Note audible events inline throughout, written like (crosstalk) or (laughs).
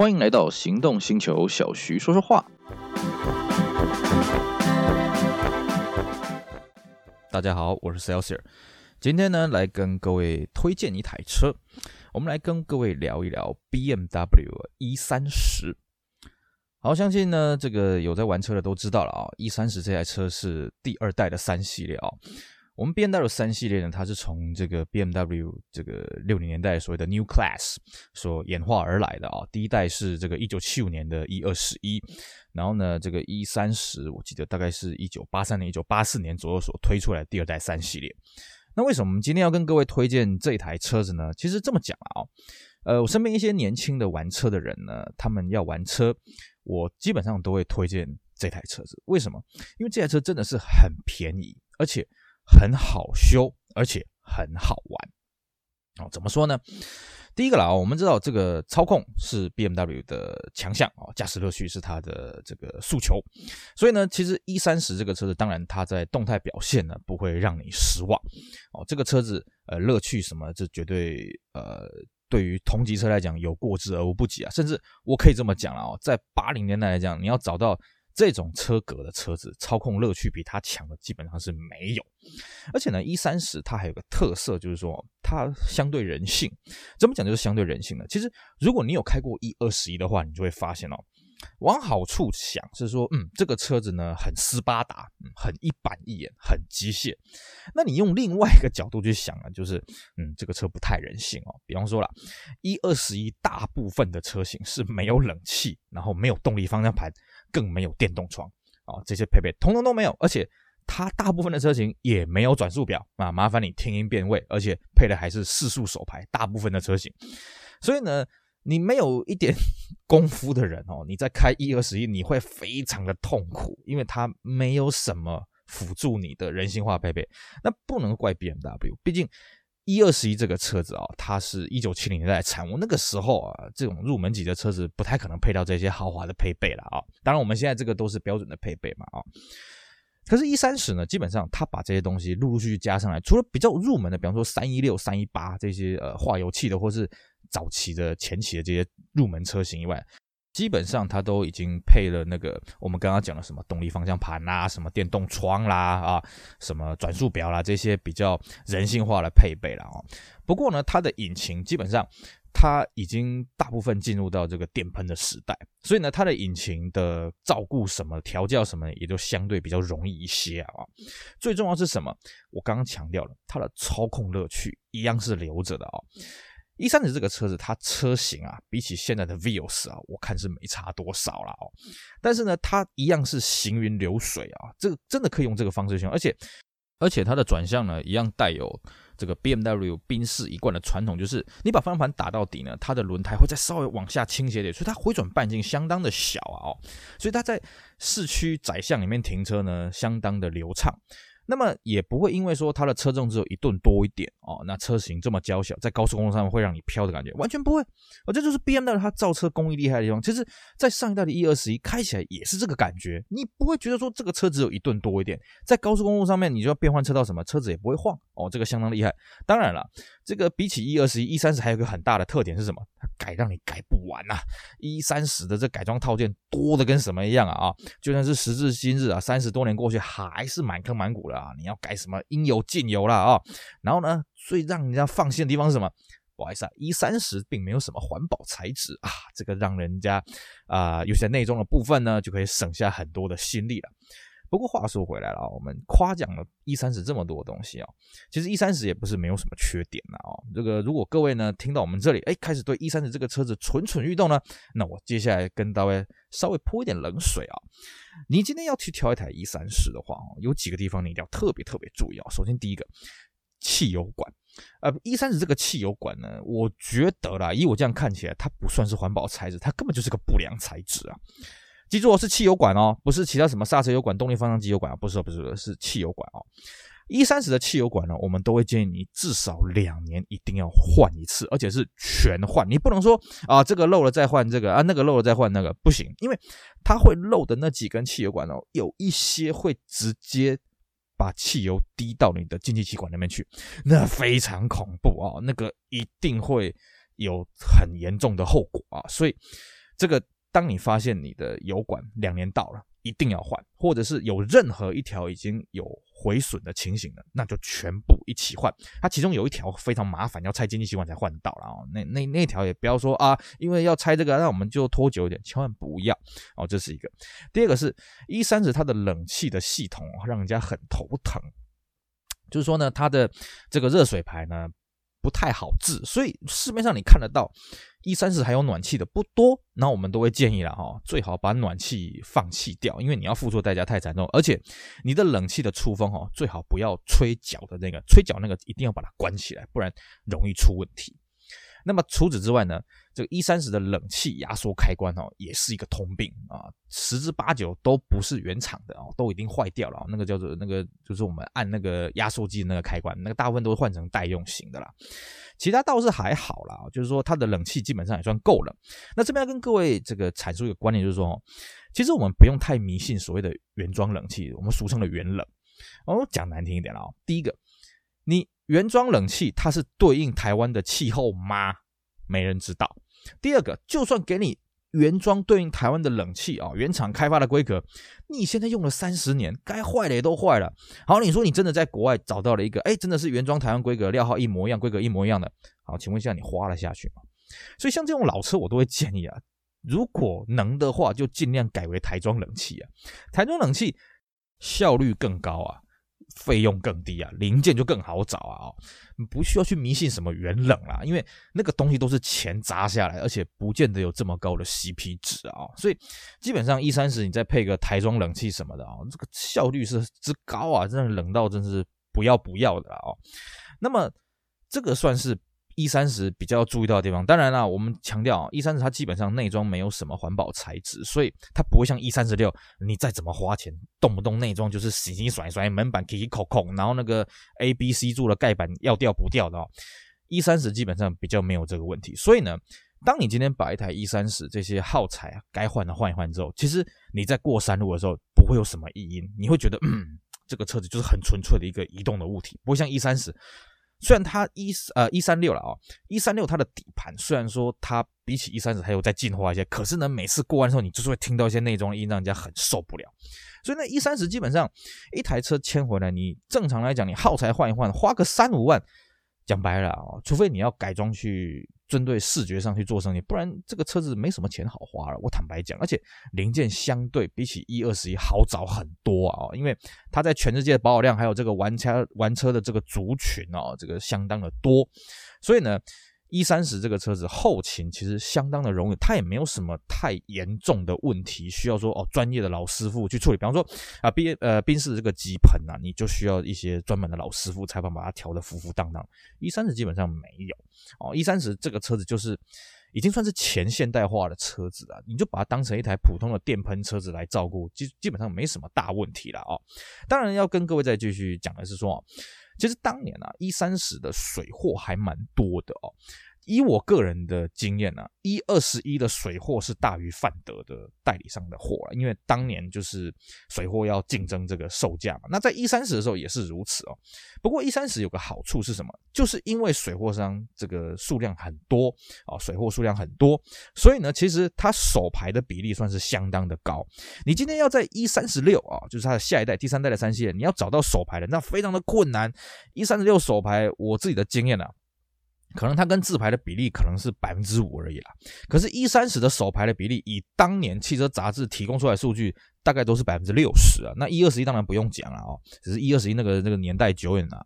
欢迎来到行动星球，小徐说说话。大家好，我是 Celsius，今天呢来跟各位推荐一台车，我们来跟各位聊一聊 BMW E30。好，相信呢这个有在玩车的都知道了啊，E30 这台车是第二代的三系列啊。我们 BMW 三系列呢，它是从这个 BMW 这个六零年代所谓的 New Class 所演化而来的啊。第一代是这个一九七五年的 E 二十一，然后呢，这个 E 三十，我记得大概是一九八三年、一九八四年左右所推出来第二代三系列。那为什么我们今天要跟各位推荐这台车子呢？其实这么讲啊，呃，我身边一些年轻的玩车的人呢，他们要玩车，我基本上都会推荐这台车子。为什么？因为这台车真的是很便宜，而且。很好修，而且很好玩。哦，怎么说呢？第一个啦，我们知道这个操控是 BMW 的强项哦，驾驶乐趣是它的这个诉求。所以呢，其实 E30 这个车子，当然它在动态表现呢不会让你失望哦。这个车子呃乐趣什么，这绝对呃对于同级车来讲有过之而无不及啊。甚至我可以这么讲了哦，在八零年代来讲，你要找到。这种车格的车子，操控乐趣比它强的基本上是没有。而且呢一三十它还有个特色，就是说它相对人性。怎么讲就是相对人性呢？其实如果你有开过一二十一的话，你就会发现哦，往好处想是说，嗯，这个车子呢很斯巴达，嗯，很一板一眼，很机械。那你用另外一个角度去想啊，就是嗯，这个车不太人性哦。比方说了一二十一大部分的车型是没有冷气，然后没有动力方向盘。更没有电动窗啊，这些配备通通都没有，而且它大部分的车型也没有转速表啊，麻烦你听音辨位，而且配的还是四速手排，大部分的车型，所以呢，你没有一点 (laughs) 功夫的人哦，你在开 E21 你会非常的痛苦，因为它没有什么辅助你的人性化配备，那不能怪 BMW，毕竟。E 二十一这个车子啊、哦，它是一九七零年代产物，那个时候啊，这种入门级的车子不太可能配到这些豪华的配备了啊、当然，我们现在这个都是标准的配备嘛啊、可是 E 三十呢，基本上它把这些东西陆陆续续加上来，除了比较入门的，比方说三一六、三一八这些呃化油器的，或是早期的前期的这些入门车型以外。基本上它都已经配了那个我们刚刚讲的什么动力方向盘啦、什么电动窗啦啊、什么转速表啦这些比较人性化的配备了哦。不过呢，它的引擎基本上它已经大部分进入到这个电喷的时代，所以呢，它的引擎的照顾什么、调教什么也就相对比较容易一些啊。最重要是什么？我刚刚强调了，它的操控乐趣一样是留着的啊。一三十这个车子，它车型啊，比起现在的 Vios 啊，我看是没差多少了哦。但是呢，它一样是行云流水啊，这个真的可以用这个方式去用，而且而且它的转向呢，一样带有这个 BMW 宾士一贯的传统，就是你把方向盘打到底呢，它的轮胎会再稍微往下倾斜点，所以它回转半径相当的小啊，哦，所以它在市区窄巷里面停车呢，相当的流畅。那么也不会因为说它的车重只有一吨多一点哦，那车型这么娇小，在高速公路上会让你飘的感觉，完全不会。哦，这就是 BMW 它造车工艺厉害的地方。其实，在上一代的 E 二十一开起来也是这个感觉，你不会觉得说这个车只有一吨多一点，在高速公路上面你就要变换车道什么，车子也不会晃哦，这个相当厉害。当然了，这个比起 E 二十一、E 三十还有一个很大的特点是什么？它改让你改不完呐！E 三十的这改装套件多的跟什么一样啊啊！就算是时至今日啊，三十多年过去还是满坑满谷的。啊你要改什么应有尽有啦啊！然后呢，最让人家放心的地方是什么？不好意思啊一三十并没有什么环保材质啊，这个让人家啊，有些内装的部分呢，就可以省下很多的心力了。不过话说回来了啊，我们夸奖了 E 三十这么多东西啊，其实 E 三十也不是没有什么缺点的啊。这个如果各位呢听到我们这里，哎，开始对 E 三十这个车子蠢蠢欲动呢，那我接下来跟大家稍微泼一点冷水啊。你今天要去挑一台 E 三十的话，有几个地方你一定要特别特别注意啊。首先第一个，汽油管，呃，E 三十这个汽油管呢，我觉得啦，以我这样看起来，它不算是环保材质，它根本就是个不良材质啊。记住哦，是汽油管哦，不是其他什么刹车油管、动力方向机油管啊，不是，不是，是汽油管哦。一三十的汽油管呢，我们都会建议你至少两年一定要换一次，而且是全换。你不能说啊，这个漏了再换这个啊，那个漏了再换那个，不行，因为它会漏的那几根汽油管哦，有一些会直接把汽油滴到你的进气气管那边去，那非常恐怖啊，那个一定会有很严重的后果啊，所以。这个当你发现你的油管两年到了，一定要换，或者是有任何一条已经有毁损的情形了，那就全部一起换。它其中有一条非常麻烦，要拆进气吸管才换得到了哦。那那那条也不要说啊，因为要拆这个，那我们就拖久一点，千万不要哦。这是一个。第二个是 E 三十它的冷气的系统让人家很头疼，就是说呢，它的这个热水排呢不太好治，所以市面上你看得到。一三四还有暖气的不多，那我们都会建议了哈，最好把暖气放弃掉，因为你要付出代价太惨重，而且你的冷气的出风哈，最好不要吹脚的那个，吹脚那个一定要把它关起来，不然容易出问题。那么除此之外呢，这个 E 三十的冷气压缩开关哦，也是一个通病啊，十之八九都不是原厂的哦，都已经坏掉了。那个叫做那个，就是我们按那个压缩机的那个开关，那个大部分都是换成代用型的啦。其他倒是还好啦，就是说它的冷气基本上也算够了。那这边要跟各位这个阐述一个观念，就是说，其实我们不用太迷信所谓的原装冷气，我们俗称的原冷。哦，讲难听一点了哦，第一个，你。原装冷气它是对应台湾的气候吗？没人知道。第二个，就算给你原装对应台湾的冷气啊，原厂开发的规格，你现在用了三十年，该坏的也都坏了。好，你说你真的在国外找到了一个，哎，真的是原装台湾规格，料号一模一样，规格一模一样的。好，请问一下，你花了下去吗？所以像这种老车，我都会建议啊，如果能的话，就尽量改为台装冷气啊，台装冷气效率更高啊。费用更低啊，零件就更好找啊，哦，不需要去迷信什么原冷啦，因为那个东西都是钱砸下来，而且不见得有这么高的 CP 值啊，所以基本上 E 三十你再配个台装冷气什么的啊，这个效率是之高啊，真的冷到真是不要不要的啊，那么这个算是。E 三十比较要注意到的地方，当然啦，我们强调 E 三十它基本上内装没有什么环保材质，所以它不会像 E 三十六，你再怎么花钱，动不动内装就是洗洗甩甩，门板 K K 扣扣，然后那个 A B C 柱的盖板要掉不掉的哦。E 三十基本上比较没有这个问题，所以呢，当你今天把一台 E 三十这些耗材啊该换的换一换之后，其实你在过山路的时候不会有什么异音，你会觉得嗯，这个车子就是很纯粹的一个移动的物体，不会像 E 三十。虽然它一呃一三六了啊，一三六它的底盘虽然说它比起一三十还有再进化一些，可是呢，每次过弯的时候，你就是会听到一些内装音，让人家很受不了。所以呢，一三十基本上一台车迁回来，你正常来讲，你耗材换一换，花个三五万。讲白了啊，除非你要改装去针对视觉上去做生意，不然这个车子没什么钱好花了。我坦白讲，而且零件相对比起一二十一好找很多啊，因为它在全世界的保有量还有这个玩车玩车的这个族群哦，这个相当的多，所以呢。E 三十这个车子后勤其实相当的容易，它也没有什么太严重的问题需要说哦专业的老师傅去处理。比方说啊，宾呃宾士这个机盆啊，你就需要一些专门的老师傅才能把它调得服服当当。E 三十基本上没有哦，E 三十这个车子就是已经算是前现代化的车子啊，你就把它当成一台普通的电喷车子来照顾，基基本上没什么大问题了哦。当然要跟各位再继续讲的是说。其实当年啊一三十的水货还蛮多的哦。以我个人的经验呢一二十一的水货是大于范德的代理商的货了，因为当年就是水货要竞争这个售价嘛。那在一三十的时候也是如此哦。不过一三十有个好处是什么？就是因为水货商这个数量很多啊，水货数量很多，所以呢，其实它手排的比例算是相当的高。你今天要在一三十六啊，就是它的下一代、第三代的三系列，你要找到手排的，那非常的困难。一三十六手排，我自己的经验啊。可能它跟自排的比例可能是百分之五而已啦，可是 E 三十的手排的比例，以当年汽车杂志提供出来数据，大概都是百分之六十啊。那 E 二十一当然不用讲了哦，只是 E 二十一那个那个年代久远了。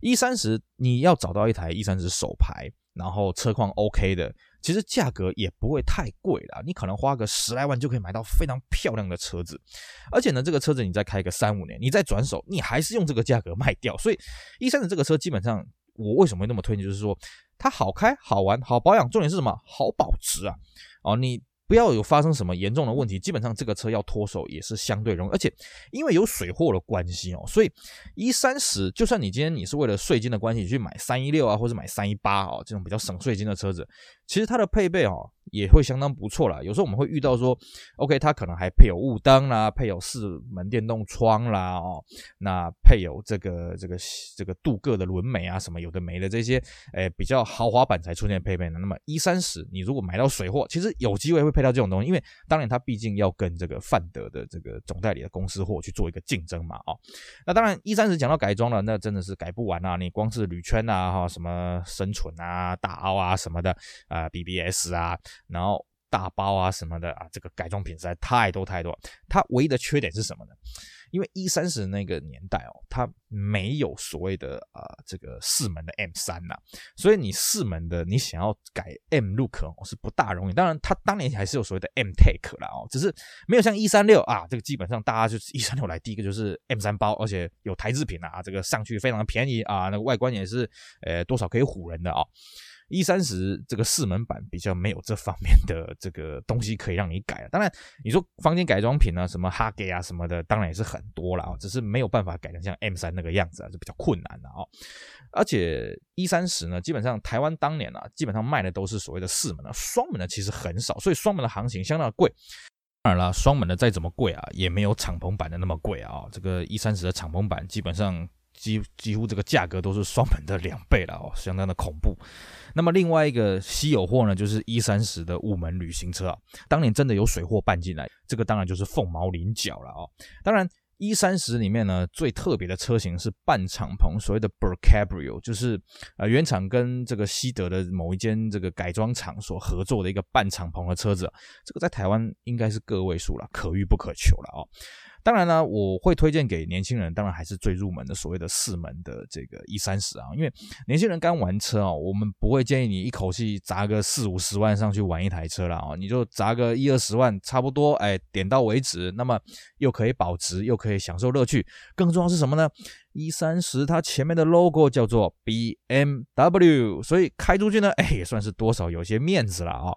E 三十你要找到一台 E 三十手排，然后车况 OK 的，其实价格也不会太贵啦，你可能花个十来万就可以买到非常漂亮的车子，而且呢，这个车子你再开个三五年，你再转手，你还是用这个价格卖掉。所以 E 三十这个车基本上。我为什么会那么推荐？就是说，它好开、好玩、好保养，重点是什么？好保值啊！哦，你。不要有发生什么严重的问题，基本上这个车要脱手也是相对容易，而且因为有水货的关系哦，所以 E 三十就算你今天你是为了税金的关系去买三一六啊，或者买三一八哦，这种比较省税金的车子，其实它的配备哦也会相当不错啦。有时候我们会遇到说，OK，它可能还配有雾灯啦，配有四门电动窗啦，哦，那配有这个这个这个镀铬的轮眉啊，什么有的没的这些，诶比较豪华版才出现配备呢。那么 E 三十你如果买到水货，其实有机会会配。配套这种东西，因为当然它毕竟要跟这个范德的这个总代理的公司货去做一个竞争嘛，哦，那当然一三十讲到改装了，那真的是改不完啊！你光是铝圈啊，哈，什么生存啊、大凹啊什么的啊、BBS 啊，然后大包啊什么的啊，这个改装品实在太多太多。它唯一的缺点是什么呢？因为一三十那个年代哦，它没有所谓的呃这个四门的 M 三呐，所以你四门的你想要改 M Look 是不大容易。当然，它当年还是有所谓的 M Take 啦哦，只是没有像一三六啊，这个基本上大家就是一三六来第一个就是 M 三包，而且有台制品啊，这个上去非常便宜啊，那个外观也是呃多少可以唬人的啊。一三十这个四门版比较没有这方面的这个东西可以让你改了。当然，你说房间改装品啊，什么哈给啊什么的，当然也是很多了啊，只是没有办法改成像 M 三那个样子啊，就比较困难的啊。而且一三十呢，基本上台湾当年啊，基本上卖的都是所谓的四门的，双门的其实很少，所以双门的行情相当的贵。当然了，双门的再怎么贵啊，也没有敞篷版的那么贵啊。这个一三十的敞篷版基本上。几几乎这个价格都是双门的两倍了哦，(laughs) 相当的恐怖。那么另外一个稀有货呢，就是一三十的五门旅行车啊，当年真的有水货办进来，这个当然就是凤毛麟角了哦。当然一三十里面呢，最特别的车型是半敞篷，所谓的 Bur Cabrio，就是呃原厂跟这个西德的某一间这个改装厂所合作的一个半敞篷的车子，这个在台湾应该是个位数了，可遇不可求了哦。当然呢，我会推荐给年轻人，当然还是最入门的所谓的四门的这个 E 三十啊，因为年轻人刚玩车啊，我们不会建议你一口气砸个四五十万上去玩一台车了啊，你就砸个一二十万，差不多，哎，点到为止，那么又可以保值，又可以享受乐趣，更重要是什么呢？一三十，它前面的 logo 叫做 BMW，所以开出去呢，(laughs) 哎，也算是多少有些面子了啊。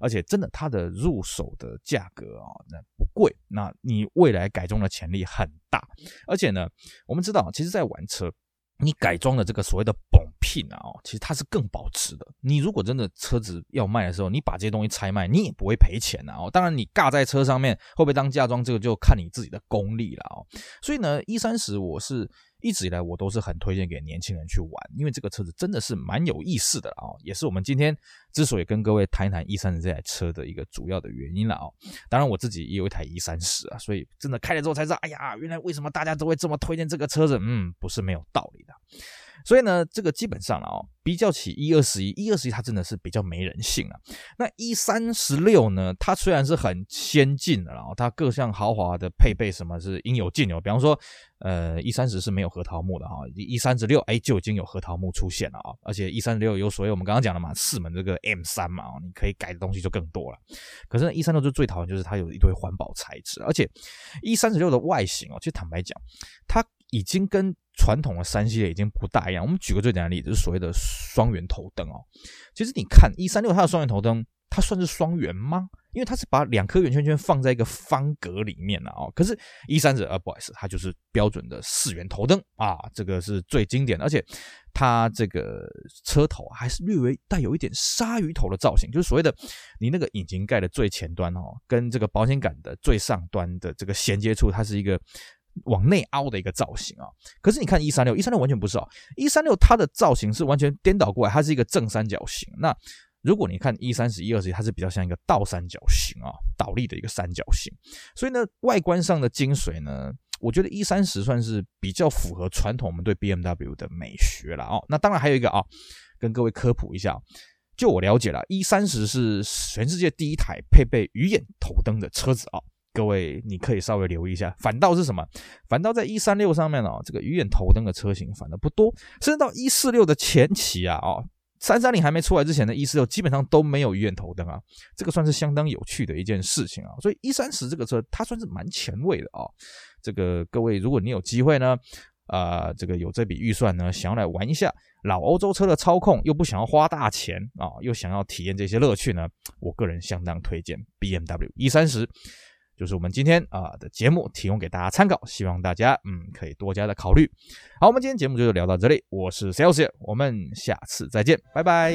而且真的，它的入手的价格啊，那不贵，那你未来改装的潜力很大。而且呢，我们知道，其实，在玩车，你改装的这个所谓的本品啊，其实它是更保值的。你如果真的车子要卖的时候，你把这些东西拆卖，你也不会赔钱啊。哦当然，你尬在车上面会不会当嫁妆，这个就看你自己的功力了哦。所以呢，一三十我是。一直以来，我都是很推荐给年轻人去玩，因为这个车子真的是蛮有意思的啊，也是我们今天之所以跟各位谈一谈 E 三十这台车的一个主要的原因了啊。当然，我自己也有一台 E 三十啊，所以真的开了之后才知道，哎呀，原来为什么大家都会这么推荐这个车子，嗯，不是没有道理的。所以呢，这个基本上啊，比较起一二十一，一二十一它真的是比较没人性啊。那一三十六呢，它虽然是很先进的，然后它各项豪华的配备什么是应有尽有。比方说，呃，一三十是没有核桃木的哈，一三十六哎就已经有核桃木出现了啊。而且一三十六有所谓我们刚刚讲的嘛，四门这个 M 三嘛，你可以改的东西就更多了。可是呢，一三六就最讨厌就是它有一堆环保材质，而且一三十六的外形哦，其实坦白讲，它已经跟传统的三系列已经不大一样。我们举个最简单的例子，就是所谓的双圆头灯哦。其实你看一三六它的双圆头灯，它算是双圆吗？因为它是把两颗圆圈圈放在一个方格里面了哦。可是，一三十呃，不好意思，它就是标准的四圆头灯啊，这个是最经典的。而且它这个车头还是略微带有一点鲨鱼头的造型，就是所谓的你那个引擎盖的最前端哦，跟这个保险杆的最上端的这个衔接处，它是一个。往内凹的一个造型啊，可是你看一三六，一三六完全不是哦，一三六它的造型是完全颠倒过来，它是一个正三角形。那如果你看一三十一二十，它是比较像一个倒三角形啊，倒立的一个三角形。所以呢，外观上的精髓呢，我觉得一三十算是比较符合传统我们对 BMW 的美学了哦。那当然还有一个啊，跟各位科普一下，就我了解了，一三十是全世界第一台配备鱼眼头灯的车子啊。各位，你可以稍微留意一下，反倒是什么？反倒在一三六上面哦，这个鱼眼头灯的车型反而不多，甚至到一四六的前期啊，哦，三三零还没出来之前的一四六基本上都没有鱼眼头灯啊，这个算是相当有趣的一件事情啊。所以一三十这个车它算是蛮前卫的啊。这个各位，如果你有机会呢，啊、这个有这笔预算呢，想要来玩一下老欧洲车的操控，又不想要花大钱啊，又想要体验这些乐趣呢，我个人相当推荐 BMW 一三十。就是我们今天啊的节目，提供给大家参考，希望大家嗯可以多加的考虑。好，我们今天节目就聊到这里，我是 Celsius，我们下次再见，拜拜。